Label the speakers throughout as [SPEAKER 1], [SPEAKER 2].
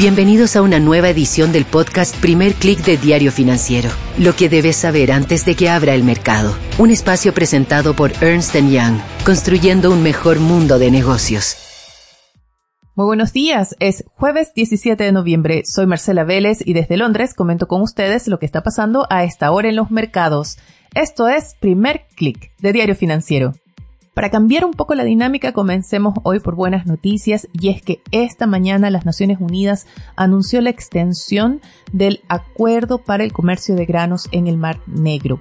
[SPEAKER 1] Bienvenidos a una nueva edición del podcast Primer Click de Diario Financiero. Lo que debes saber antes de que abra el mercado. Un espacio presentado por Ernst Young, construyendo un mejor mundo de negocios.
[SPEAKER 2] Muy buenos días, es jueves 17 de noviembre. Soy Marcela Vélez y desde Londres comento con ustedes lo que está pasando a esta hora en los mercados. Esto es Primer Click de Diario Financiero. Para cambiar un poco la dinámica, comencemos hoy por buenas noticias y es que esta mañana las Naciones Unidas anunció la extensión del Acuerdo para el Comercio de Granos en el Mar Negro.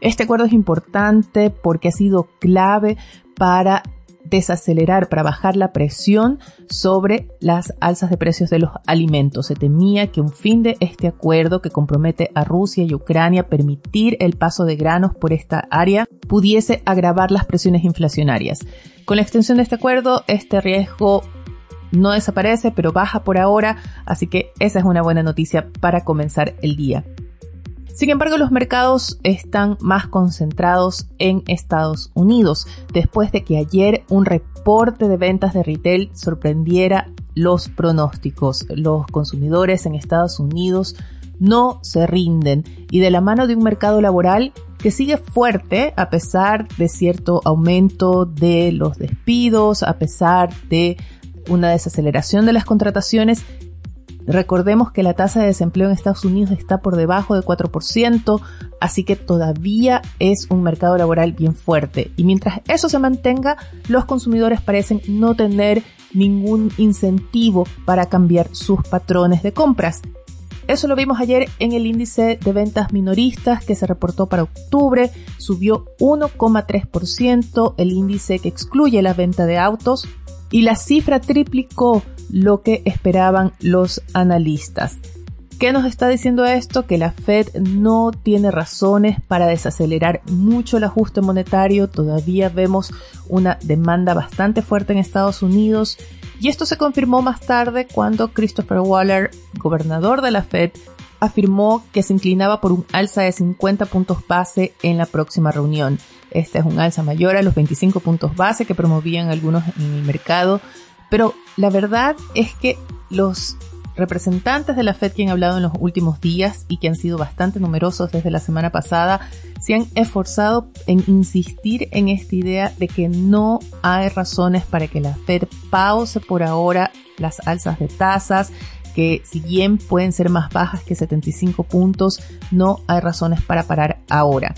[SPEAKER 2] Este acuerdo es importante porque ha sido clave para desacelerar, para bajar la presión sobre las alzas de precios de los alimentos. Se temía que un fin de este acuerdo que compromete a Rusia y Ucrania permitir el paso de granos por esta área pudiese agravar las presiones inflacionarias. Con la extensión de este acuerdo, este riesgo no desaparece, pero baja por ahora, así que esa es una buena noticia para comenzar el día. Sin embargo, los mercados están más concentrados en Estados Unidos, después de que ayer un reporte de ventas de retail sorprendiera los pronósticos. Los consumidores en Estados Unidos no se rinden y de la mano de un mercado laboral que sigue fuerte a pesar de cierto aumento de los despidos, a pesar de una desaceleración de las contrataciones, Recordemos que la tasa de desempleo en Estados Unidos está por debajo del 4%, así que todavía es un mercado laboral bien fuerte. Y mientras eso se mantenga, los consumidores parecen no tener ningún incentivo para cambiar sus patrones de compras. Eso lo vimos ayer en el índice de ventas minoristas que se reportó para octubre, subió 1,3%, el índice que excluye la venta de autos y la cifra triplicó lo que esperaban los analistas. ¿Qué nos está diciendo esto? Que la Fed no tiene razones para desacelerar mucho el ajuste monetario. Todavía vemos una demanda bastante fuerte en Estados Unidos. Y esto se confirmó más tarde cuando Christopher Waller, gobernador de la Fed, afirmó que se inclinaba por un alza de 50 puntos base en la próxima reunión. Esta es un alza mayor a los 25 puntos base que promovían algunos en el mercado, pero la verdad es que los representantes de la Fed que han hablado en los últimos días y que han sido bastante numerosos desde la semana pasada, se han esforzado en insistir en esta idea de que no hay razones para que la Fed pause por ahora las alzas de tasas, que si bien pueden ser más bajas que 75 puntos, no hay razones para parar ahora.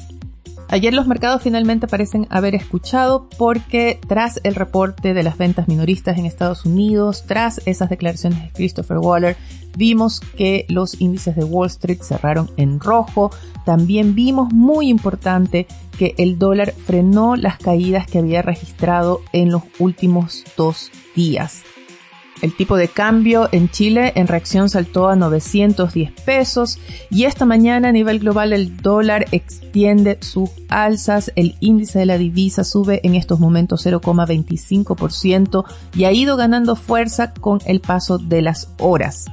[SPEAKER 2] Ayer los mercados finalmente parecen haber escuchado porque tras el reporte de las ventas minoristas en Estados Unidos, tras esas declaraciones de Christopher Waller, vimos que los índices de Wall Street cerraron en rojo. También vimos, muy importante, que el dólar frenó las caídas que había registrado en los últimos dos días. El tipo de cambio en Chile en reacción saltó a 910 pesos y esta mañana a nivel global el dólar extiende sus alzas, el índice de la divisa sube en estos momentos 0,25% y ha ido ganando fuerza con el paso de las horas.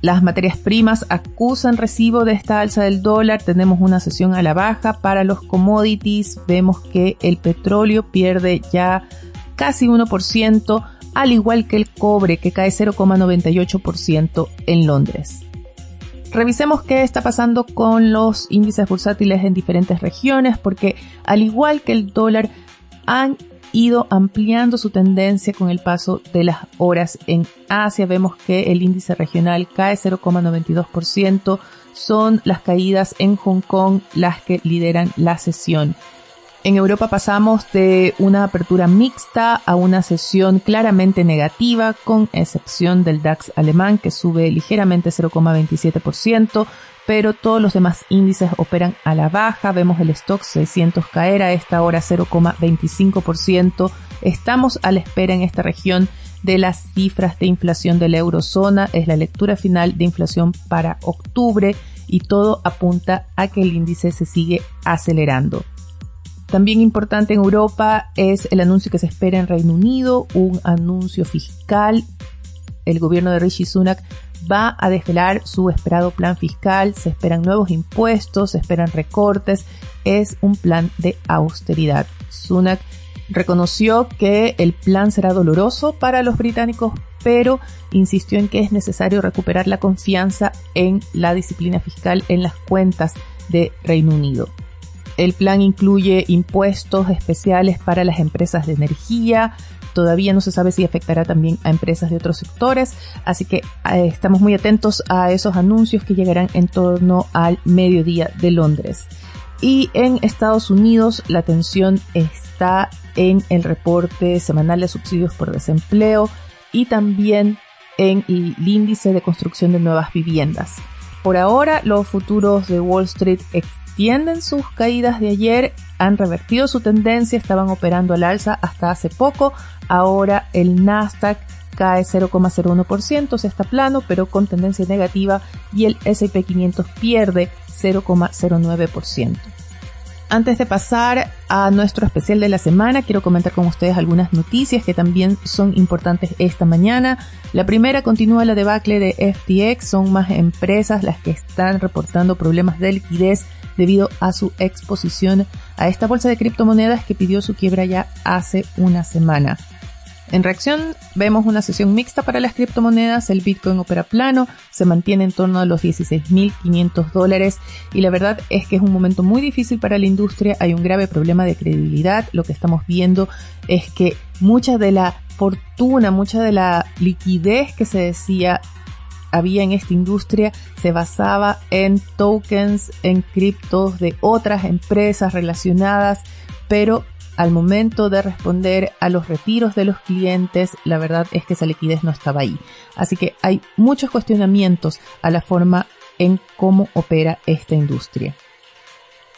[SPEAKER 2] Las materias primas acusan recibo de esta alza del dólar. Tenemos una sesión a la baja para los commodities. Vemos que el petróleo pierde ya casi 1% al igual que el cobre que cae 0,98% en Londres. Revisemos qué está pasando con los índices bursátiles en diferentes regiones porque al igual que el dólar han ido ampliando su tendencia con el paso de las horas en Asia. Vemos que el índice regional cae 0,92%. Son las caídas en Hong Kong las que lideran la sesión. En Europa pasamos de una apertura mixta a una sesión claramente negativa, con excepción del DAX alemán que sube ligeramente 0,27%, pero todos los demás índices operan a la baja. Vemos el stock 600 caer a esta hora 0,25%. Estamos a la espera en esta región de las cifras de inflación de la eurozona. Es la lectura final de inflación para octubre y todo apunta a que el índice se sigue acelerando. También importante en Europa es el anuncio que se espera en Reino Unido, un anuncio fiscal. El gobierno de Rishi Sunak va a desvelar su esperado plan fiscal, se esperan nuevos impuestos, se esperan recortes, es un plan de austeridad. Sunak reconoció que el plan será doloroso para los británicos, pero insistió en que es necesario recuperar la confianza en la disciplina fiscal en las cuentas de Reino Unido. El plan incluye impuestos especiales para las empresas de energía, todavía no se sabe si afectará también a empresas de otros sectores, así que eh, estamos muy atentos a esos anuncios que llegarán en torno al mediodía de Londres. Y en Estados Unidos la atención está en el reporte semanal de subsidios por desempleo y también en el índice de construcción de nuevas viviendas. Por ahora, los futuros de Wall Street extienden sus caídas de ayer, han revertido su tendencia, estaban operando al alza hasta hace poco, ahora el Nasdaq cae 0,01%, se está plano, pero con tendencia negativa, y el S&P 500 pierde 0,09%. Antes de pasar a nuestro especial de la semana, quiero comentar con ustedes algunas noticias que también son importantes esta mañana. La primera continúa la debacle de FTX, son más empresas las que están reportando problemas de liquidez debido a su exposición a esta bolsa de criptomonedas que pidió su quiebra ya hace una semana. En reacción, vemos una sesión mixta para las criptomonedas, el Bitcoin opera plano, se mantiene en torno a los 16.500 dólares y la verdad es que es un momento muy difícil para la industria, hay un grave problema de credibilidad, lo que estamos viendo es que mucha de la fortuna, mucha de la liquidez que se decía había en esta industria se basaba en tokens, en criptos de otras empresas relacionadas, pero al momento de responder a los retiros de los clientes, la verdad es que esa liquidez no estaba ahí. Así que hay muchos cuestionamientos a la forma en cómo opera esta industria.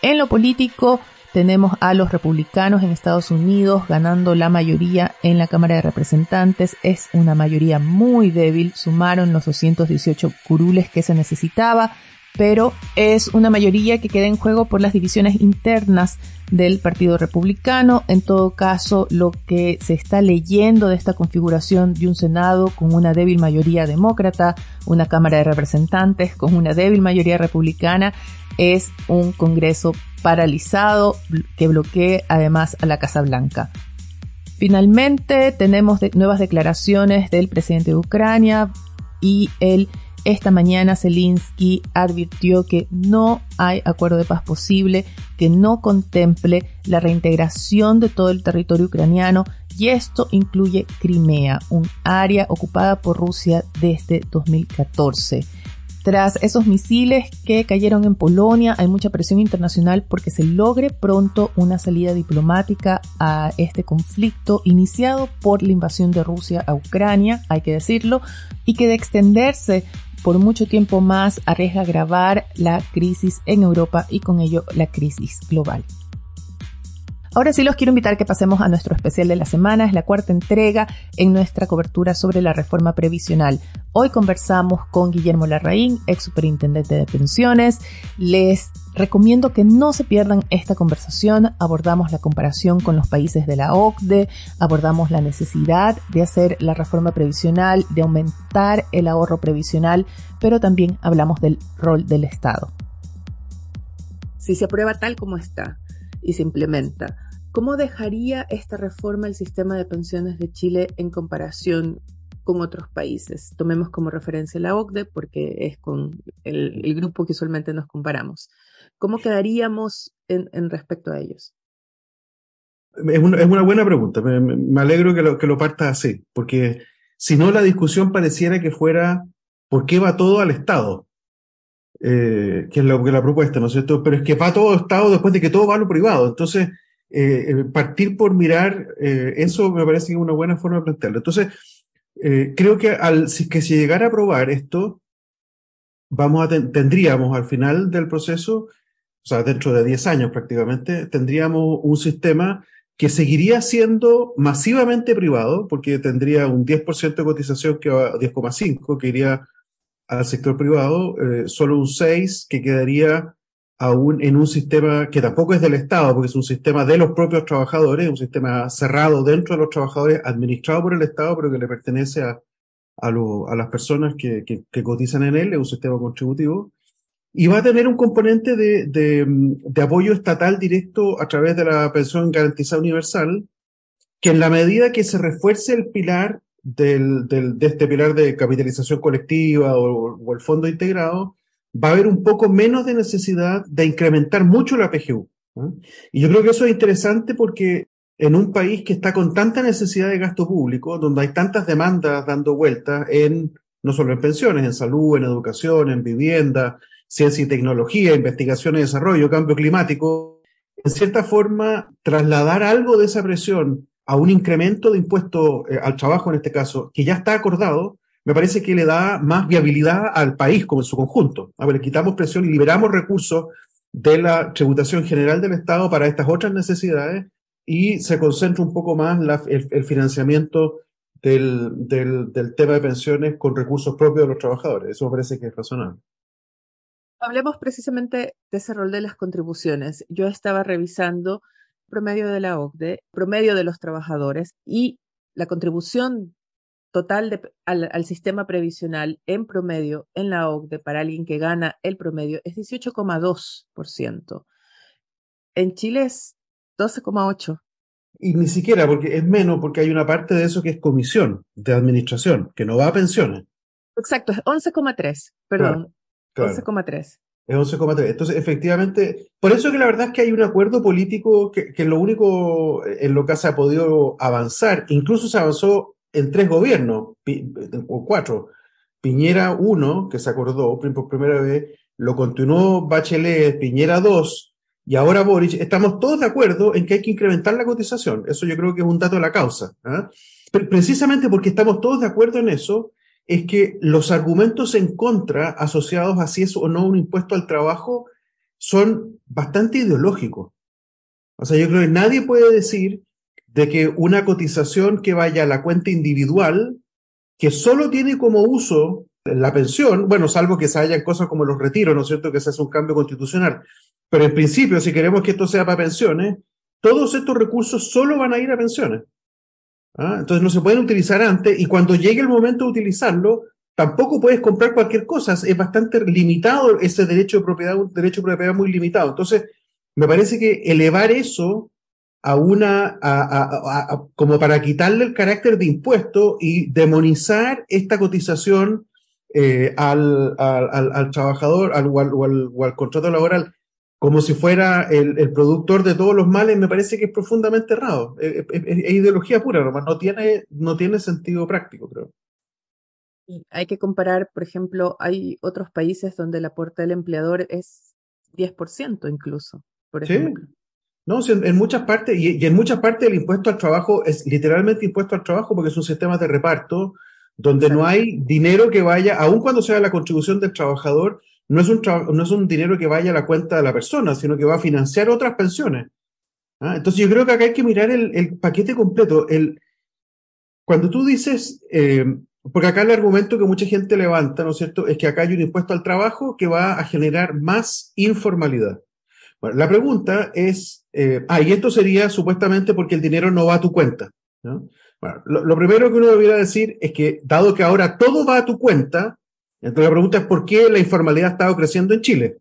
[SPEAKER 2] En lo político, tenemos a los republicanos en Estados Unidos ganando la mayoría en la Cámara de Representantes. Es una mayoría muy débil. Sumaron los 218 curules que se necesitaba pero es una mayoría que queda en juego por las divisiones internas del Partido Republicano. En todo caso, lo que se está leyendo de esta configuración de un Senado con una débil mayoría demócrata, una Cámara de Representantes con una débil mayoría republicana, es un Congreso paralizado que bloquee además a la Casa Blanca. Finalmente, tenemos nuevas declaraciones del presidente de Ucrania y el esta mañana Zelensky advirtió que no hay acuerdo de paz posible que no contemple la reintegración de todo el territorio ucraniano y esto incluye Crimea, un área ocupada por Rusia desde 2014. Tras esos misiles que cayeron en Polonia, hay mucha presión internacional porque se logre pronto una salida diplomática a este conflicto iniciado por la invasión de Rusia a Ucrania, hay que decirlo, y que de extenderse por mucho tiempo más arriesga agravar la crisis en Europa y con ello la crisis global. Ahora sí los quiero invitar que pasemos a nuestro especial de la semana, es la cuarta entrega en nuestra cobertura sobre la reforma previsional. Hoy conversamos con Guillermo Larraín, ex superintendente de pensiones. Les recomiendo que no se pierdan esta conversación. Abordamos la comparación con los países de la OCDE, abordamos la necesidad de hacer la reforma previsional, de aumentar el ahorro previsional, pero también hablamos del rol del Estado.
[SPEAKER 3] Si se aprueba tal como está, y se implementa. ¿Cómo dejaría esta reforma el sistema de pensiones de Chile en comparación con otros países? Tomemos como referencia la OCDE porque es con el, grupo que usualmente nos comparamos. ¿Cómo quedaríamos en, respecto a ellos?
[SPEAKER 4] Es una, buena pregunta. Me, alegro que lo, que lo partas así, porque si no la discusión pareciera que fuera ¿por qué va todo al Estado? Eh, que es que la propuesta, ¿no es cierto? Pero es que va todo Estado después de que todo va a lo privado. Entonces, eh, eh partir por mirar eso me parece que es una buena forma de plantearlo. Entonces, creo que al, si, que si llegara a aprobar esto, vamos a tendríamos al final del proceso, o sea, dentro de 10 años prácticamente, tendríamos un sistema que seguiría siendo masivamente privado, porque tendría un 10% de cotización que va 10,5, que iría al sector privado, eh, solo un 6 que quedaría aún en un sistema que tampoco es del Estado, porque es un sistema de los propios trabajadores, un sistema cerrado dentro de los trabajadores, administrado por el Estado, pero que le pertenece a, a, las personas que, que, cotizan en él, es un sistema contributivo. Y va a tener un componente de, de apoyo estatal directo a través de la pensión garantizada universal, que en la medida que se refuerce el pilar del, del, de este pilar de capitalización colectiva o, el fondo integrado, va a haber un poco menos de necesidad de incrementar mucho la PGU. Y yo creo que eso es interesante porque en un país que está con tanta necesidad de gasto público, donde hay tantas demandas dando vueltas en, no solo en pensiones, en salud, en educación, en vivienda, ciencia y tecnología, investigación y desarrollo, cambio climático, en cierta forma, trasladar algo de esa presión a un incremento de impuesto eh, al trabajo en este caso, que ya está acordado, me parece que le da más viabilidad al país como en su conjunto. A ver, le quitamos presión y liberamos recursos de la tributación general del Estado para estas otras necesidades y se concentra un poco más el, financiamiento del, del, del tema de pensiones con recursos propios de los trabajadores. Eso me parece que es razonable.
[SPEAKER 3] Hablemos precisamente de ese rol de las contribuciones. Yo estaba revisando promedio de la OCDE, promedio de los trabajadores y la contribución total de, al, al, sistema previsional en promedio en la OCDE para alguien que gana el promedio es 18,2%. En Chile es 12,8%.
[SPEAKER 4] Y ni siquiera, porque es menos, porque hay una parte de eso que es comisión de administración, que no va a pensiones.
[SPEAKER 3] Exacto, es 11,3, perdón. Claro, claro. 11,3.
[SPEAKER 4] Es 11,3. Entonces, efectivamente, por eso que la verdad es que hay un acuerdo político que, que lo único en lo que se ha podido avanzar, incluso se avanzó en tres gobiernos, o cuatro. Piñera 1, que se acordó por primera vez, lo continuó Bachelet, Piñera 2, y ahora Boric, estamos todos de acuerdo en que hay que incrementar la cotización. Eso yo creo que es un dato de la causa. ¿eh? Pero precisamente porque estamos todos de acuerdo en eso, es que los argumentos en contra asociados a si es o no un impuesto al trabajo son bastante ideológicos. O sea, yo creo que nadie puede decir de que una cotización que vaya a la cuenta individual, que solo tiene como uso la pensión, bueno, salvo que se hayan cosas como los retiros, ¿no es cierto?, que se hace un cambio constitucional. Pero en principio, si queremos que esto sea para pensiones, todos estos recursos solo van a ir a pensiones. ¿Ah? Entonces no se pueden utilizar antes y cuando llegue el momento de utilizarlo, tampoco puedes comprar cualquier cosa. Es bastante limitado ese derecho de propiedad, un derecho de propiedad muy limitado. Entonces, me parece que elevar eso a una, a, a, a, como para quitarle el carácter de impuesto y demonizar esta cotización eh, al, al, al, trabajador al, al, o, al, o al contrato laboral como si fuera el, el, productor de todos los males, me parece que es profundamente errado. Es, es, es ideología pura, no tiene, no tiene sentido práctico, creo.
[SPEAKER 3] Hay que comparar, por ejemplo, hay otros países donde el aporte del empleador es 10% incluso, por ejemplo.
[SPEAKER 4] Sí. No, en, en muchas partes, y, y, en muchas partes el impuesto al trabajo es literalmente impuesto al trabajo porque es un sistema de reparto donde no hay dinero que vaya, aun cuando sea la contribución del trabajador, no es un, no es un dinero que vaya a la cuenta de la persona, sino que va a financiar otras pensiones. ¿Ah? Entonces yo creo que acá hay que mirar el, paquete completo. El, cuando tú dices, eh, porque acá el argumento que mucha gente levanta, ¿no es cierto?, es que acá hay un impuesto al trabajo que va a generar más informalidad. Bueno, la pregunta es, eh, ah, y esto sería supuestamente porque el dinero no va a tu cuenta. lo, lo, primero que uno debiera decir es que, dado que ahora todo va a tu cuenta, entonces la pregunta es por qué la informalidad ha estado creciendo en Chile.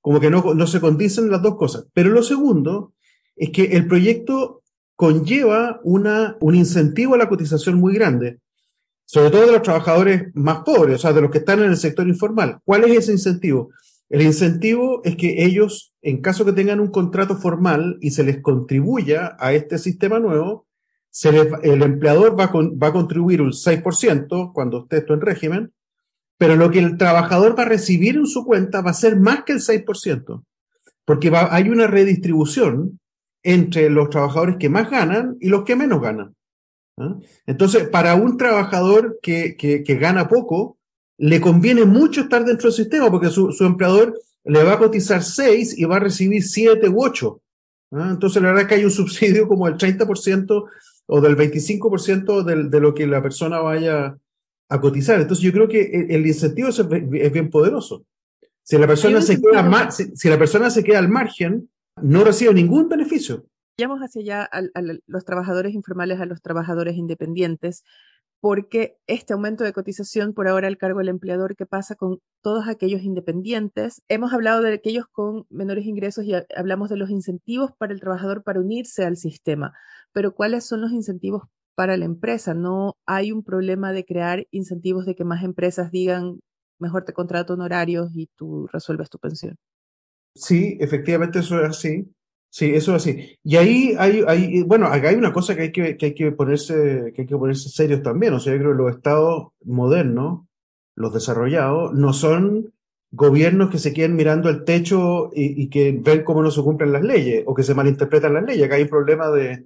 [SPEAKER 4] Como que no, no se condicen las dos cosas. Pero lo segundo es que el proyecto conlleva una, un incentivo a la cotización muy grande, sobre todo de los trabajadores más pobres, o sea, de los que están en el sector informal. ¿Cuál es ese incentivo? El incentivo es que ellos, en caso que tengan un contrato formal y se les contribuya a este sistema nuevo, el empleador va, va a contribuir un 6% cuando esté esto en régimen, pero lo que el trabajador va a recibir en su cuenta va a ser más que el 6%, porque va, hay una redistribución entre los trabajadores que más ganan y los que menos ganan. ¿eh? Entonces, para un trabajador que, que, que, gana poco, le conviene mucho estar dentro del sistema, porque su, su empleador le va a cotizar 6 y va a recibir 7 u 8. ¿eh? Entonces, la verdad es que hay un subsidio como del 30% o del 25% de, de lo que la persona vaya a cotizar. Entonces yo creo que el incentivo es, es bien poderoso. Si la persona se queda mar, si, si, la persona se queda al margen, no recibe ningún beneficio.
[SPEAKER 3] Vayamos hacia allá a, a, los trabajadores informales, a los trabajadores independientes, porque este aumento de cotización por ahora al cargo del empleador, ¿qué pasa con todos aquellos independientes? Hemos hablado de aquellos con menores ingresos y hablamos de los incentivos para el trabajador para unirse al sistema, pero ¿cuáles son los incentivos para la empresa. No hay un problema de crear incentivos de que más empresas digan, mejor te contrato honorarios y tú resuelves tu pensión.
[SPEAKER 4] Sí, efectivamente eso es así. Sí, eso es así. Y ahí hay, bueno, acá hay una cosa que hay que, que hay que ponerse, que hay que ponerse serios también. O sea, yo creo que los estados modernos, los desarrollados, no son gobiernos que se queden mirando el techo y, que ven cómo no se cumplen las leyes o que se malinterpretan las leyes. Acá hay un problema de,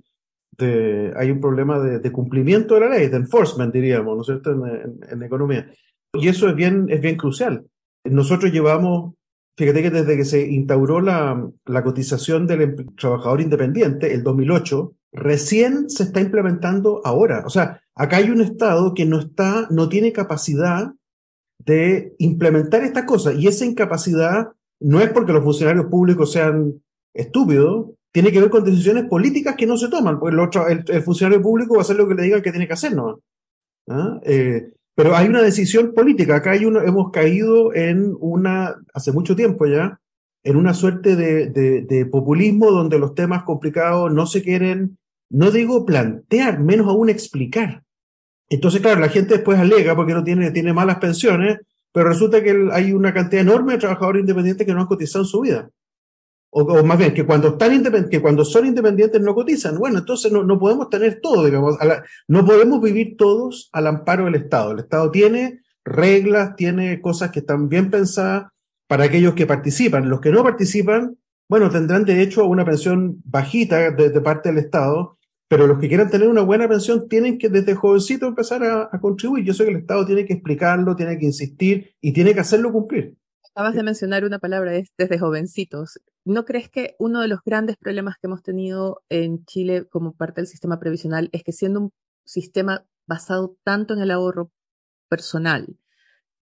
[SPEAKER 4] de hay un problema de, cumplimiento de la ley, de enforcement, diríamos, ¿no es cierto?, en, en, economía. Y eso es bien, es bien crucial. Nosotros llevamos, fíjate que desde que se instauró la, la cotización del trabajador independiente, el 2008, recién se está implementando ahora. O sea, acá hay un Estado que no está, no tiene capacidad de implementar esta cosa. Y esa incapacidad no es porque los funcionarios públicos sean estúpidos, tiene que ver con decisiones políticas que no se toman, porque el, el, funcionario público va a hacer lo que le digan que tiene que hacer, ¿no? ¿Ah? Eh, pero hay una decisión política. Acá hay uno, hemos caído en una, hace mucho tiempo ya, en una suerte de, de, de, populismo donde los temas complicados no se quieren, no digo plantear, menos aún explicar. Entonces, claro, la gente después alega porque no tiene, tiene malas pensiones, pero resulta que hay una cantidad enorme de trabajadores independientes que no han cotizado en su vida. O, o más bien, que cuando, están que cuando son independientes no cotizan. Bueno, entonces no, no podemos tener todo, digamos, la, no podemos vivir todos al amparo del Estado. El Estado tiene reglas, tiene cosas que están bien pensadas para aquellos que participan. Los que no participan, bueno, tendrán derecho a una pensión bajita de, de parte del Estado, pero los que quieran tener una buena pensión tienen que desde jovencito empezar a, a, contribuir. Yo sé que el Estado tiene que explicarlo, tiene que insistir y tiene que hacerlo cumplir.
[SPEAKER 3] Acabas de mencionar una palabra, es desde jovencitos. ¿No crees que uno de los grandes problemas que hemos tenido en Chile como parte del sistema previsional es que siendo un sistema basado tanto en el ahorro personal,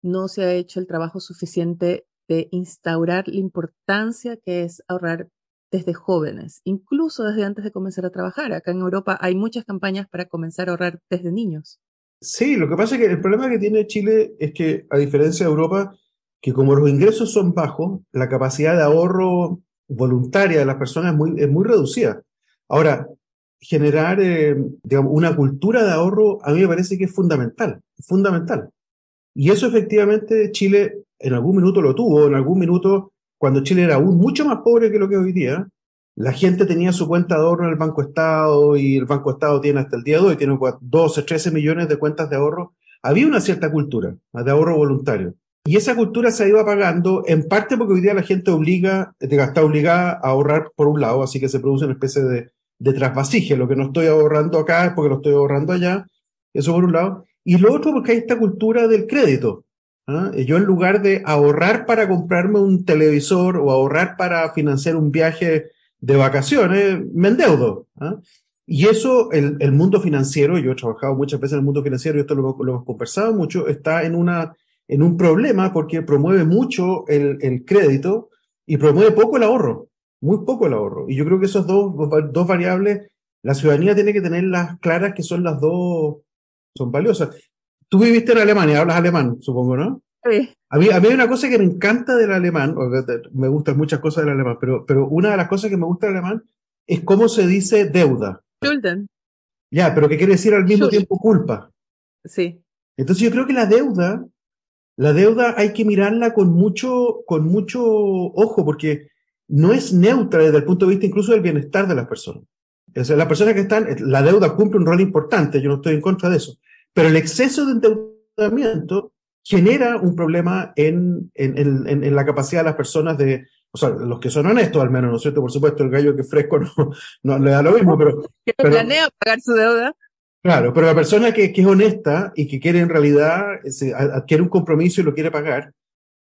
[SPEAKER 3] no se ha hecho el trabajo suficiente de instaurar la importancia que es ahorrar desde jóvenes, incluso desde antes de comenzar a trabajar. Acá en Europa hay muchas campañas para comenzar a ahorrar desde niños.
[SPEAKER 4] Sí, lo que pasa es que el problema que tiene Chile es que, a diferencia de Europa, que como los ingresos son bajos, la capacidad de ahorro voluntaria de las personas es muy, es muy reducida. Ahora, generar eh, una cultura de ahorro a mí me parece que es fundamental, fundamental. Y eso efectivamente Chile en algún minuto lo tuvo, en algún minuto cuando Chile era aún mucho más pobre que lo que hoy día, la gente tenía su cuenta de ahorro en el Banco Estado y el Banco Estado tiene hasta el día de hoy, tiene 12, 13 millones de cuentas de ahorro. Había una cierta cultura de ahorro voluntario. Y esa cultura se ha ido apagando, en parte porque hoy día la gente obliga, está obligada a ahorrar por un lado, así que se produce una especie de, de trasvasije. Lo que no estoy ahorrando acá es porque lo estoy ahorrando allá. Eso por un lado. Y lo otro porque hay esta cultura del crédito. ¿ah? Yo en lugar de ahorrar para comprarme un televisor o ahorrar para financiar un viaje de vacaciones, me endeudo. ¿ah? Y eso, el, el, mundo financiero, yo he trabajado muchas veces en el mundo financiero y esto lo, lo hemos conversado mucho, está en, una, en un problema porque promueve mucho el, el, crédito y promueve poco el ahorro, muy poco el ahorro. Y yo creo que esos dos, dos variables, la ciudadanía tiene que tenerlas claras que son las dos, son valiosas. Tú viviste en Alemania, hablas alemán, supongo, ¿no?
[SPEAKER 3] Sí.
[SPEAKER 4] A mí, a mí hay una cosa que me encanta del alemán, me gustan muchas cosas del alemán, pero, pero una de las cosas que me gusta del alemán es cómo se dice deuda.
[SPEAKER 3] Schulden.
[SPEAKER 4] Ya, pero que quiere decir al mismo tiempo culpa.
[SPEAKER 3] Sí.
[SPEAKER 4] Entonces yo creo que la deuda, la deuda hay que mirarla con mucho, con mucho ojo, porque no es neutra desde el punto de vista incluso del bienestar de las personas. O sea, las personas que están, la deuda cumple un rol importante, yo no estoy en contra de eso, pero el exceso de endeudamiento genera un problema en, en, en, en, la capacidad de las personas de, o sea, los que son honestos al menos, ¿no es cierto? Por supuesto, el gallo que es fresco no, no le da lo mismo, pero...
[SPEAKER 3] Que planea pagar su deuda.
[SPEAKER 4] Claro, pero la persona que, que, es honesta y que quiere en realidad, se, adquiere un compromiso y lo quiere pagar,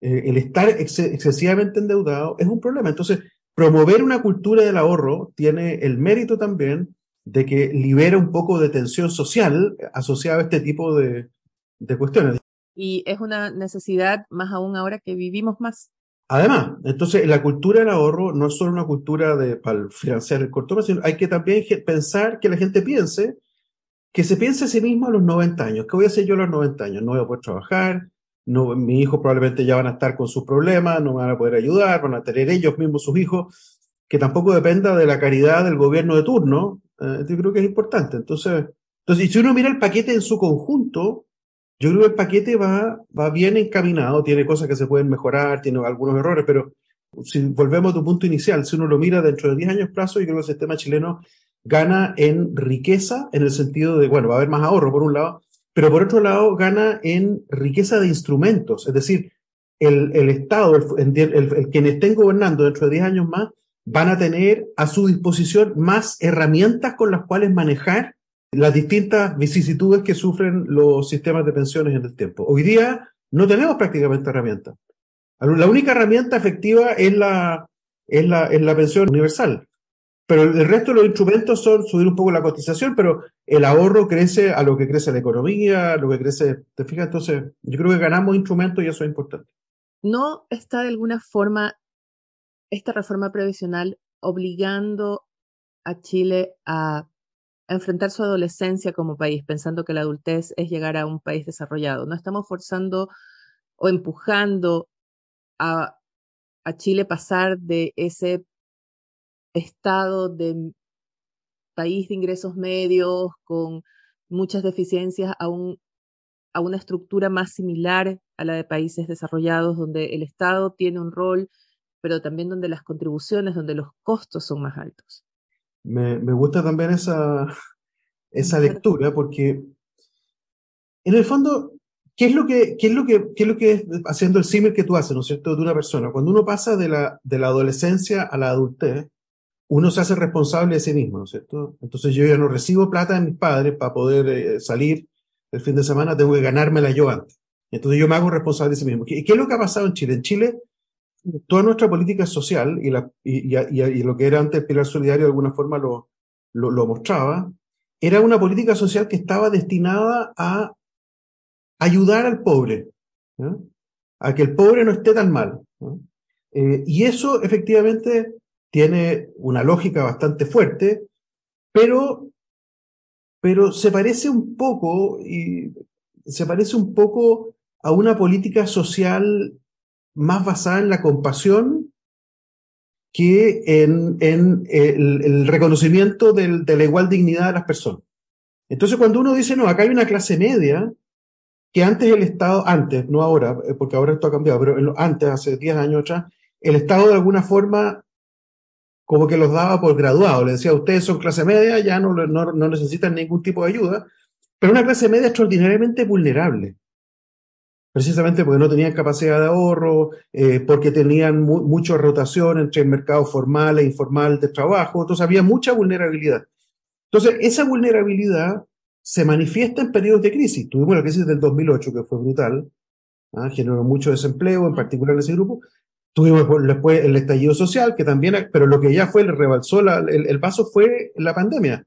[SPEAKER 4] eh, el estar ex excesivamente endeudado es un problema. Entonces, promover una cultura del ahorro tiene el mérito también de que libera un poco de tensión social asociada a este tipo de, de cuestiones.
[SPEAKER 3] Y es una necesidad más aún ahora que vivimos más.
[SPEAKER 4] Además, entonces la cultura del ahorro no es solo una cultura de para financiar el corto plazo, sino hay que también pensar que la gente piense, que se piense a sí mismo a los 90 años. ¿Qué voy a hacer yo a los 90 años? No voy a poder trabajar, no, mis hijos probablemente ya van a estar con sus problemas, no van a poder ayudar, van a tener ellos mismos sus hijos, que tampoco dependa de la caridad del gobierno de turno, eh, yo creo que es importante. Entonces, Entonces, si uno mira el paquete en su conjunto, yo creo que el paquete va, va bien encaminado, tiene cosas que se pueden mejorar, tiene algunos errores, pero si volvemos a tu punto inicial, si uno lo mira dentro de 10 años plazo, yo creo que el sistema chileno gana en riqueza, en el sentido de, bueno, va a haber más ahorro por un lado, pero por otro lado gana en riqueza de instrumentos, es decir, el, el Estado, el, el, quienes estén gobernando dentro de 10 años más, van a tener a su disposición más herramientas con las cuales manejar las distintas vicisitudes que sufren los sistemas de pensiones en el tiempo. Hoy día no tenemos prácticamente herramientas. La única herramienta efectiva es la, es la, es la pensión universal. Pero el resto de los instrumentos son subir un poco la cotización, pero el ahorro crece a lo que crece la economía, a lo que crece, ¿te fijas? Entonces, yo creo que ganamos instrumentos y eso es importante.
[SPEAKER 3] ¿No está de alguna forma esta reforma previsional obligando a Chile a enfrentar su adolescencia como país, pensando que la adultez es llegar a un país desarrollado. No estamos forzando o empujando a, a Chile pasar de ese estado de país de ingresos medios con muchas deficiencias a, un, a una estructura más similar a la de países desarrollados, donde el Estado tiene un rol, pero también donde las contribuciones, donde los costos son más altos.
[SPEAKER 4] Me, me gusta también esa, esa lectura, porque en el fondo, ¿qué es lo que, qué es lo que, qué es lo que haciendo el símil que tú haces, ¿no es cierto?, de una persona. Cuando uno pasa de la, de la adolescencia a la adultez, uno se hace responsable de sí mismo, ¿no es cierto? Entonces yo ya no recibo plata de mis padres para poder eh, salir el fin de semana, tengo que ganármela yo antes. Entonces yo me hago responsable de sí mismo. ¿Qué, qué es lo que ha pasado en Chile? En Chile, toda nuestra política social y, y, y, y lo que era antes Pilar Solidario de alguna forma lo, lo, mostraba, era una política social que estaba destinada a ayudar al pobre, a que el pobre no esté tan mal. Eh, y eso efectivamente tiene una lógica bastante fuerte, pero, pero se parece un poco, y se parece un poco a una política social más basada en la compasión que en, en el, reconocimiento del, de la igual dignidad de las personas. Entonces, cuando uno dice, no, acá hay una clase media, que antes el Estado, antes, no ahora, eh, porque ahora esto ha cambiado, pero antes, hace 10 años atrás, el Estado de alguna forma como que los daba por graduado. Le decía, ustedes son clase media, ya no, no, no necesitan ningún tipo de ayuda, pero una clase media extraordinariamente vulnerable precisamente porque no tenían capacidad de ahorro, eh, porque tenían mu mucha rotación entre el mercado formal e informal de trabajo, entonces había mucha vulnerabilidad. Entonces, esa vulnerabilidad se manifiesta en periodos de crisis. Tuvimos la crisis del 2008, que fue brutal, ¿ah? generó mucho desempleo, en particular en ese grupo. Tuvimos después el estallido social, que también, pero lo que ya fue, le rebalsó la, el, vaso fue la pandemia.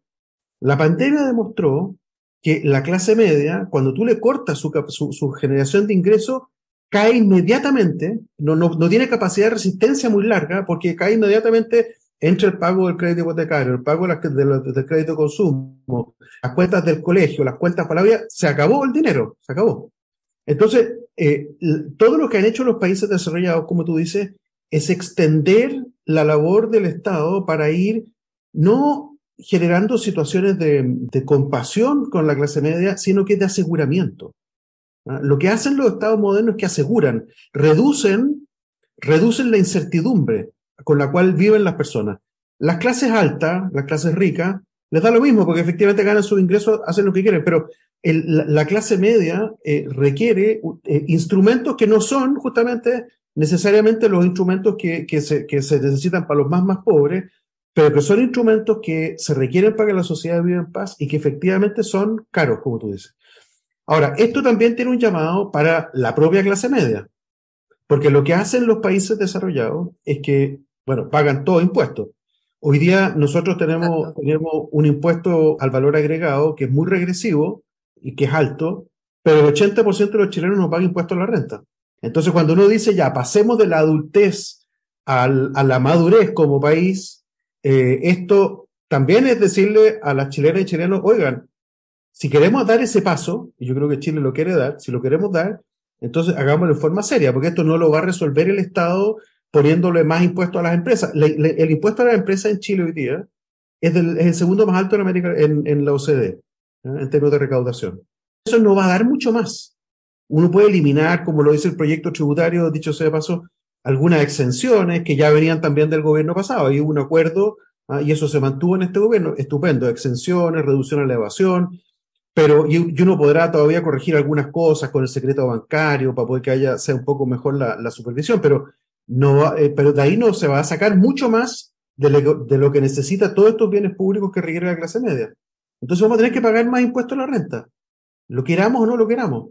[SPEAKER 4] La pandemia demostró que la clase media, cuando tú le cortas su, su, generación de ingresos, cae inmediatamente, no, no, no, tiene capacidad de resistencia muy larga, porque cae inmediatamente entre el pago del crédito hipotecario, el pago de de del crédito de consumo, las cuentas del colegio, las cuentas para la vida, se acabó el dinero, se acabó. Entonces, eh, todo lo que han hecho los países desarrollados, como tú dices, es extender la labor del Estado para ir no generando situaciones de, compasión con la clase media, sino que de aseguramiento. ¿Ah? Lo que hacen los estados modernos es que aseguran, reducen, reducen la incertidumbre con la cual viven las personas. Las clases altas, las clases ricas, les da lo mismo porque efectivamente ganan sus ingresos, hacen lo que quieren, pero la, la, clase media eh, requiere eh, instrumentos que no son justamente necesariamente los instrumentos que, que, se, que se necesitan para los más, más pobres, pero que son instrumentos que se requieren para que la sociedad viva en paz y que efectivamente son caros, como tú dices. Ahora, esto también tiene un llamado para la propia clase media, porque lo que hacen los países desarrollados es que, bueno, pagan todo impuestos. Hoy día nosotros tenemos, tenemos un impuesto al valor agregado que es muy regresivo y que es alto, pero el 80% de los chilenos no pagan impuestos a la renta. Entonces, cuando uno dice ya, pasemos de la adultez al, a la madurez como país, eh, esto también es decirle a las chilenas y chilenos, oigan, si queremos dar ese paso, y yo creo que Chile lo quiere dar, si lo queremos dar, entonces hagámoslo de forma seria, porque esto no lo va a resolver el Estado poniéndole más impuestos a las empresas. El impuesto a las empresas en Chile hoy día es, del, el segundo más alto en América, en, la OCDE. en términos de recaudación. Eso no va a dar mucho más. Uno puede eliminar, como lo dice el proyecto tributario, dicho sea de paso, algunas exenciones que ya venían también del gobierno pasado. Hay un acuerdo ¿ah? y eso se mantuvo en este gobierno. Estupendo, exenciones, reducción a la evasión, pero y, uno podrá todavía corregir algunas cosas con el secreto bancario para poder que haya sea un poco mejor la, supervisión, pero no, eh, pero de ahí no se va a sacar mucho más de lo, de lo, que necesita todos estos bienes públicos que requiere la clase media. Entonces vamos a tener que pagar más impuestos a la renta, lo queramos o no lo queramos.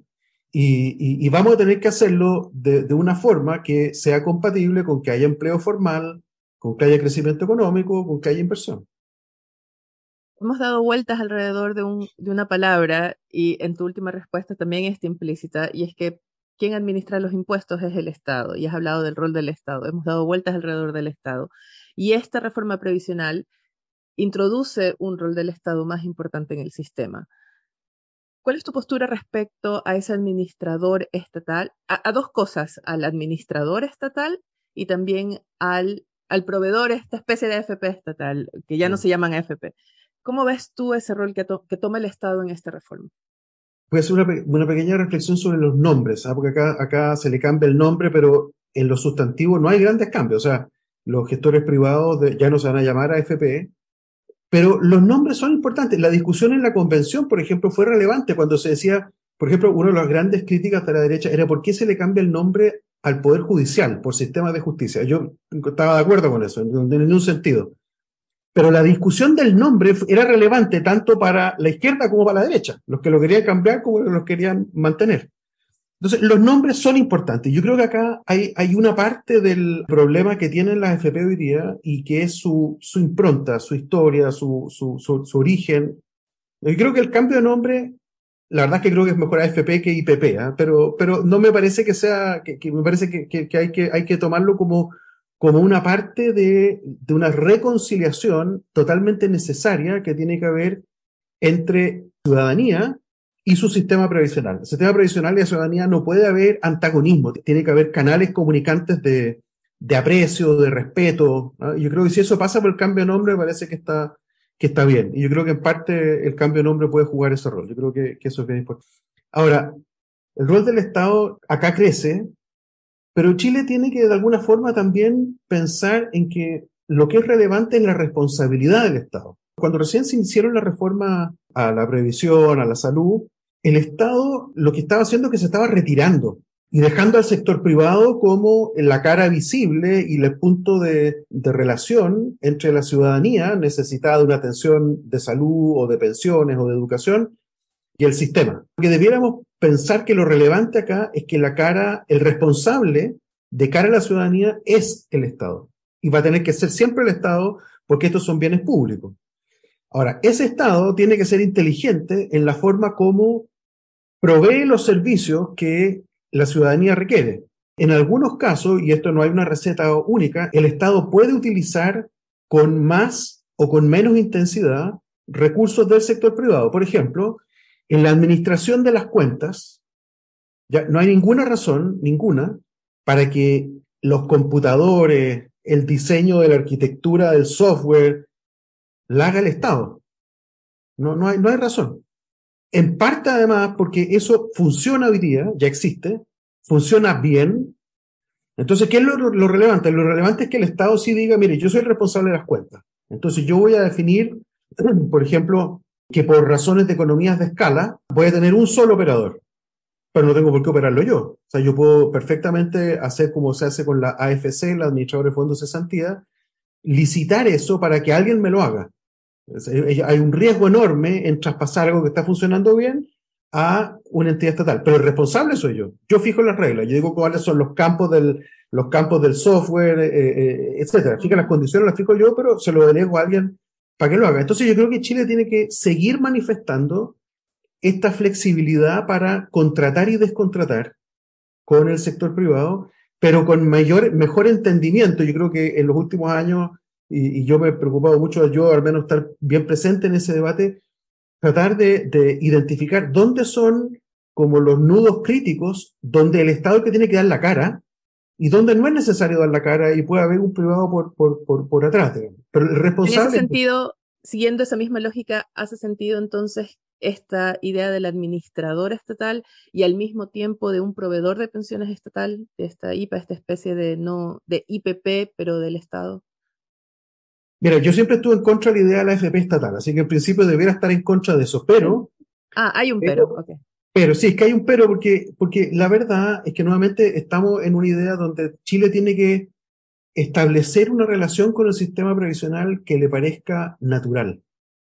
[SPEAKER 4] Y, y, vamos a tener que hacerlo de, de, una forma que sea compatible con que haya empleo formal, con que haya crecimiento económico, con que haya inversión.
[SPEAKER 3] Hemos dado vueltas alrededor de, un, de una palabra y en tu última respuesta también está implícita y es que quien administra los impuestos es el Estado y has hablado del rol del Estado. Hemos dado vueltas alrededor del Estado. Y esta reforma previsional introduce un rol del Estado más importante en el sistema. ¿Cuál es tu postura respecto a ese administrador estatal? A, dos cosas, al administrador estatal y también al, al proveedor, esta especie de FP estatal, que ya no se llaman FP. ¿Cómo ves tú ese rol que, toma el Estado en esta reforma?
[SPEAKER 4] Pues una, una pequeña reflexión sobre los nombres, ¿ah? porque acá, acá se le cambia el nombre, pero en los sustantivos no hay grandes cambios. O sea, los gestores privados ya no se van a llamar a FP, pero los nombres son importantes. La discusión en la convención, por ejemplo, fue relevante cuando se decía, por ejemplo, una de las grandes críticas de la derecha era por qué se le cambia el nombre al Poder Judicial por sistema de justicia. Yo estaba de acuerdo con eso, en ningún sentido. Pero la discusión del nombre era relevante tanto para la izquierda como para la derecha, los que lo querían cambiar como los que querían mantener. Entonces, los nombres son importantes. Yo creo que acá hay, una parte del problema que tienen las FP hoy día y que es su, impronta, su historia, su, su, origen. Yo creo que el cambio de nombre, la verdad es que creo que es mejor AFP que IPP, ¿eh? pero, no me parece que sea, que, me parece que hay que tomarlo como, como una parte de, una reconciliación totalmente necesaria que tiene que haber entre ciudadanía y su sistema previsional. El sistema previsional y la ciudadanía no puede haber antagonismo, tiene que haber canales comunicantes de, de aprecio, de respeto. Yo creo que si eso pasa por el cambio de nombre, parece que está, que está bien. Y yo creo que en parte el cambio de nombre puede jugar ese rol. Yo creo que, que eso es bien importante. Ahora, el rol del Estado acá crece, pero Chile tiene que de alguna forma también pensar en que lo que es relevante es la responsabilidad del Estado. Cuando recién se hicieron la reforma a la previsión, a la salud, el Estado lo que estaba haciendo es que se estaba retirando y dejando al sector privado como la cara visible y el punto de, relación entre la ciudadanía necesitada de una atención de salud o de pensiones o de educación y el sistema. Porque debiéramos pensar que lo relevante acá es que la cara, el responsable de cara a la ciudadanía es el Estado. Y va a tener que ser siempre el Estado porque estos son bienes públicos. Ahora, ese Estado tiene que ser inteligente en la forma como provee los servicios que la ciudadanía requiere. En algunos casos, y esto no hay una receta única, el Estado puede utilizar con más o con menos intensidad recursos del sector privado. Por ejemplo, en la administración de las cuentas, ya no hay ninguna razón, ninguna, para que los computadores, el diseño de la arquitectura del software, la haga el Estado. No, no, hay, no hay razón. En parte además porque eso funciona hoy día, ya existe, funciona bien. Entonces, ¿qué es lo, relevante? Lo relevante es que el Estado sí diga, mire, yo soy responsable de las cuentas. Entonces, yo voy a definir, por ejemplo, que por razones de economías de escala voy a tener un solo operador, pero no tengo por qué operarlo yo. O sea, yo puedo perfectamente hacer como se hace con la AFC, la Administradora de Fondos de Santidad, licitar eso para que alguien me lo haga. Hay un riesgo enorme en traspasar algo que está funcionando bien a una entidad estatal, pero el responsable soy yo. Yo fijo las reglas, yo digo cuáles son los campos del, los campos del software, eh, eh, etcétera. Fija las condiciones, las fijo yo, pero se lo delego a alguien para que lo haga. Entonces yo creo que Chile tiene que seguir manifestando esta flexibilidad para contratar y descontratar con el sector privado, pero con mayor, mejor entendimiento. Yo creo que en los últimos años y, yo me he preocupado mucho, yo al menos estar bien presente en ese debate, tratar de, de, identificar dónde son como los nudos críticos, donde el Estado que tiene que dar la cara y donde no es necesario dar la cara y puede haber un privado por, por, por, por atrás.
[SPEAKER 3] Pero el responsable... En ese sentido, siguiendo esa misma lógica, ¿hace sentido entonces esta idea del administrador estatal y al mismo tiempo de un proveedor de pensiones estatal, de esta IPA, esta especie de no de IPP, pero del Estado?
[SPEAKER 4] Mira, yo siempre estuve en contra de la idea de la AFP estatal, así que en principio debiera estar en contra de eso, pero...
[SPEAKER 3] Ah, hay un pero, pero ok.
[SPEAKER 4] Pero sí, es que hay un pero porque, porque la verdad es que nuevamente estamos en una idea donde Chile tiene que establecer una relación con el sistema previsional que le parezca natural.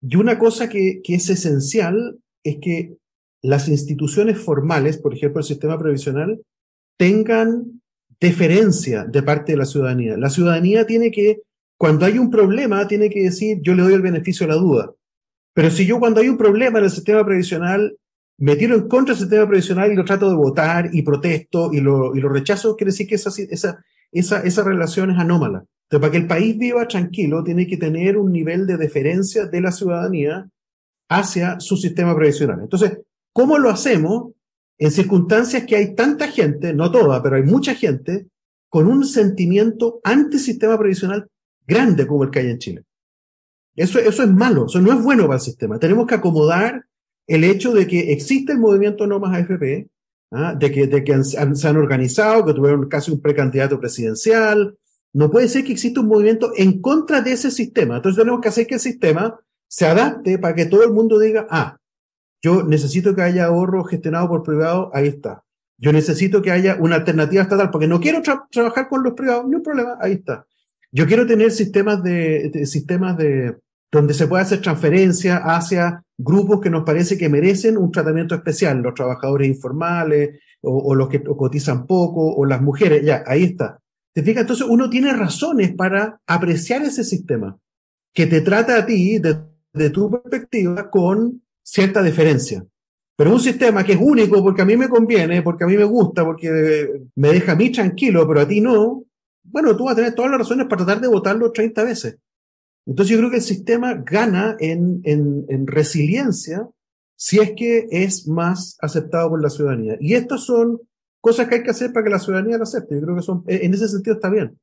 [SPEAKER 4] Y una cosa que, que es esencial es que las instituciones formales, por ejemplo el sistema previsional, tengan deferencia de parte de la ciudadanía. La ciudadanía tiene que, cuando hay un problema, tiene que decir, yo le doy el beneficio a la duda. Pero si yo cuando hay un problema en el sistema previsional me tiro en contra del sistema previsional y lo trato de votar y protesto y lo, y lo rechazo, quiere decir que esa, relación es anómala. Entonces, para que el país viva tranquilo, tiene que tener un nivel de deferencia de la ciudadanía hacia su sistema previsional. Entonces, ¿cómo lo hacemos? En circunstancias que hay tanta gente, no toda, pero hay mucha gente, con un sentimiento anti-sistema previsional grande como el que hay en Chile. Eso, eso es malo, eso no es bueno para el sistema. Tenemos que acomodar el hecho de que existe el movimiento No Más AFP, ¿ah? de que, de que se han organizado, que tuvieron casi un precandidato presidencial, no puede ser que exista un movimiento en contra de ese sistema. Entonces tenemos que hacer que el sistema se adapte para que todo el mundo diga, ah, yo necesito que haya ahorro gestionado por privado, ahí está. Yo necesito que haya una alternativa estatal porque no quiero trabajar con los privados, no hay problema, ahí está. Yo quiero tener sistemas de, sistemas de, donde se pueda hacer transferencia hacia grupos que nos parece que merecen un tratamiento especial, los trabajadores informales o, los que cotizan poco o las mujeres, ya, ahí está. ¿Te fijas? Entonces uno tiene razones para apreciar ese sistema que te trata a ti desde tu perspectiva con cierta deferencia. Pero un sistema que es único porque a mí me conviene, porque a mí me gusta, porque me deja a mí tranquilo, pero a ti no, bueno, tú vas a tener todas las razones para tratar de votarlo 30 veces. Entonces yo creo que el sistema gana en, en, en resiliencia si es que es más aceptado por la ciudadanía. Y estas son cosas que hay que hacer para que la ciudadanía lo acepte. Yo creo que son, en ese sentido está bien.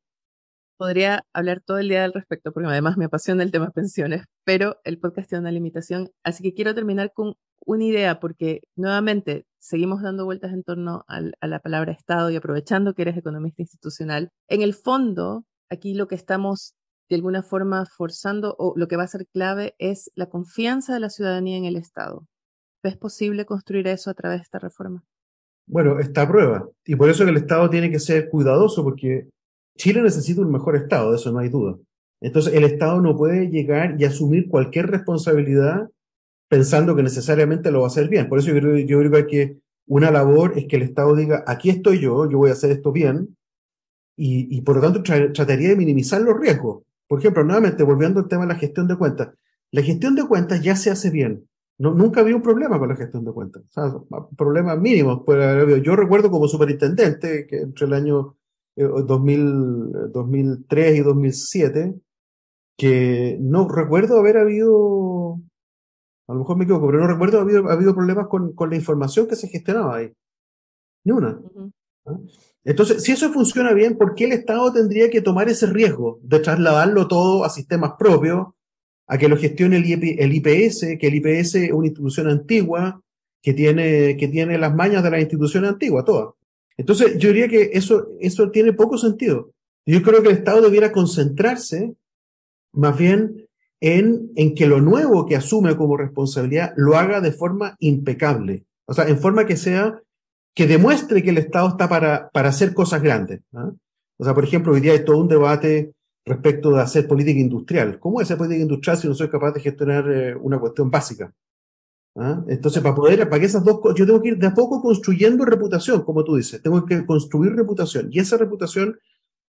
[SPEAKER 3] Podría hablar todo el día al respecto, porque además me apasiona el tema pensiones, pero el podcast tiene una limitación. Así que quiero terminar con una idea, porque nuevamente seguimos dando vueltas en torno al, a la palabra Estado y aprovechando que eres economista institucional. En el fondo, aquí lo que estamos de alguna forma forzando o lo que va a ser clave es la confianza de la ciudadanía en el Estado. ¿Es posible construir eso a través de esta reforma?
[SPEAKER 4] Bueno, está a prueba. Y por eso que el Estado tiene que ser cuidadoso, porque Chile necesita un mejor Estado, de eso no hay duda. Entonces, el Estado no puede llegar y asumir cualquier responsabilidad pensando que necesariamente lo va a hacer bien. Por eso yo creo, yo creo que una labor es que el Estado diga, aquí estoy yo, yo voy a hacer esto bien, y, y por lo tanto trataría de minimizar los riesgos. Por ejemplo, nuevamente, volviendo al tema de la gestión de cuentas. La gestión de cuentas ya se hace bien. No, nunca había un problema con la gestión de cuentas. O sea, problemas mínimos. Yo recuerdo como superintendente que entre el año 2000, 2003 y 2007, que no recuerdo haber habido, a lo mejor me equivoco, pero no recuerdo haber habido, problemas con, con, la información que se gestionaba ahí. Ni una. Entonces, si eso funciona bien, ¿por qué el Estado tendría que tomar ese riesgo de trasladarlo todo a sistemas propios, a que lo gestione el, IPS, que el IPS es una institución antigua, que tiene, que tiene las mañas de las instituciones antiguas, todas? Entonces, yo diría que eso, eso tiene poco sentido. Yo creo que el Estado debiera concentrarse más bien en, en que lo nuevo que asume como responsabilidad lo haga de forma impecable. O sea, en forma que sea que demuestre que el Estado está para, para hacer cosas grandes. O sea, por ejemplo, hoy día hay todo un debate respecto de hacer política industrial. ¿Cómo hacer política industrial si no soy capaz de gestionar eh, una cuestión básica? Entonces, para poder, para que esas dos cosas, yo tengo que ir de a poco construyendo reputación, como tú dices, tengo que construir reputación. Y esa reputación,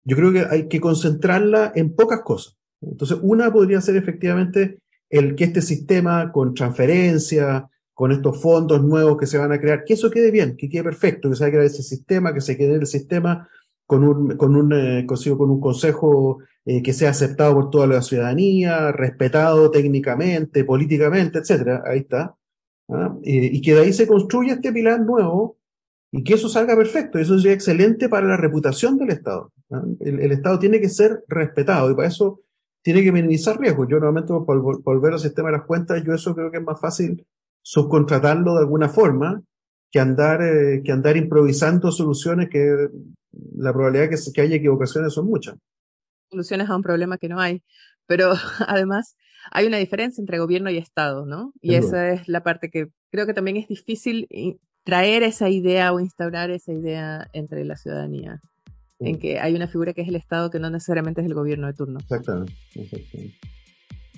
[SPEAKER 4] yo creo que hay que concentrarla en pocas cosas. Entonces, una podría ser efectivamente el que este sistema con transferencia, con estos fondos nuevos que se van a crear, que eso quede bien, que quede perfecto, que se va a crear ese sistema, que se quede el sistema con un, con un, eh, con un consejo eh, que sea aceptado por toda la ciudadanía, respetado técnicamente, políticamente, etcétera. Ahí está. ¿ah? y que de ahí se construya este pilar nuevo y que eso salga perfecto. Eso sería excelente para la reputación del Estado. ¿ah? El, el, Estado tiene que ser respetado y para eso tiene que minimizar riesgos. Yo normalmente, por volver al sistema de las cuentas, yo eso creo que es más fácil subcontratarlo de alguna forma que andar, eh, que andar improvisando soluciones que la probabilidad que, que haya equivocaciones son muchas.
[SPEAKER 3] Soluciones a un problema que no hay. Pero además hay una diferencia entre gobierno y Estado, ¿no? Y esa es la parte que creo que también es difícil traer esa idea o instaurar esa idea entre la ciudadanía, en que hay una figura que es el Estado que no necesariamente es el gobierno de turno.
[SPEAKER 4] Exactamente. exactamente.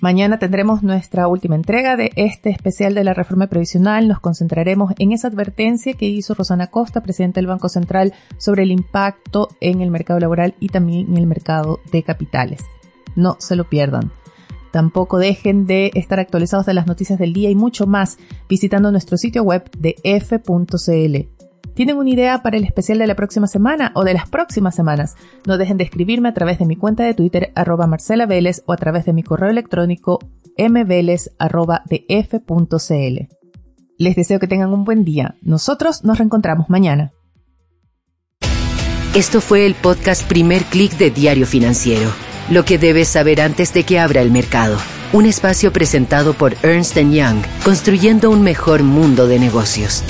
[SPEAKER 2] Mañana tendremos nuestra última entrega de este especial de la reforma previsional. Nos concentraremos en esa advertencia que hizo Rosana Costa, presidenta del Banco Central, sobre el impacto en el mercado laboral y también en el mercado de capitales. No se lo pierdan. Tampoco dejen de estar actualizados de las noticias del día y mucho más visitando nuestro sitio web de f.cl. ¿Tienen una idea para el especial de la próxima semana o de las próximas semanas? No dejen de escribirme a través de mi cuenta de Twitter arroba Marcela Vélez o a través de mi correo electrónico mveles Les deseo que tengan un buen día. Nosotros nos reencontramos mañana.
[SPEAKER 1] Esto fue el podcast Primer Click de Diario Financiero. Lo que debes saber antes de que abra el mercado. Un espacio presentado por Ernst Young, construyendo un mejor mundo de negocios.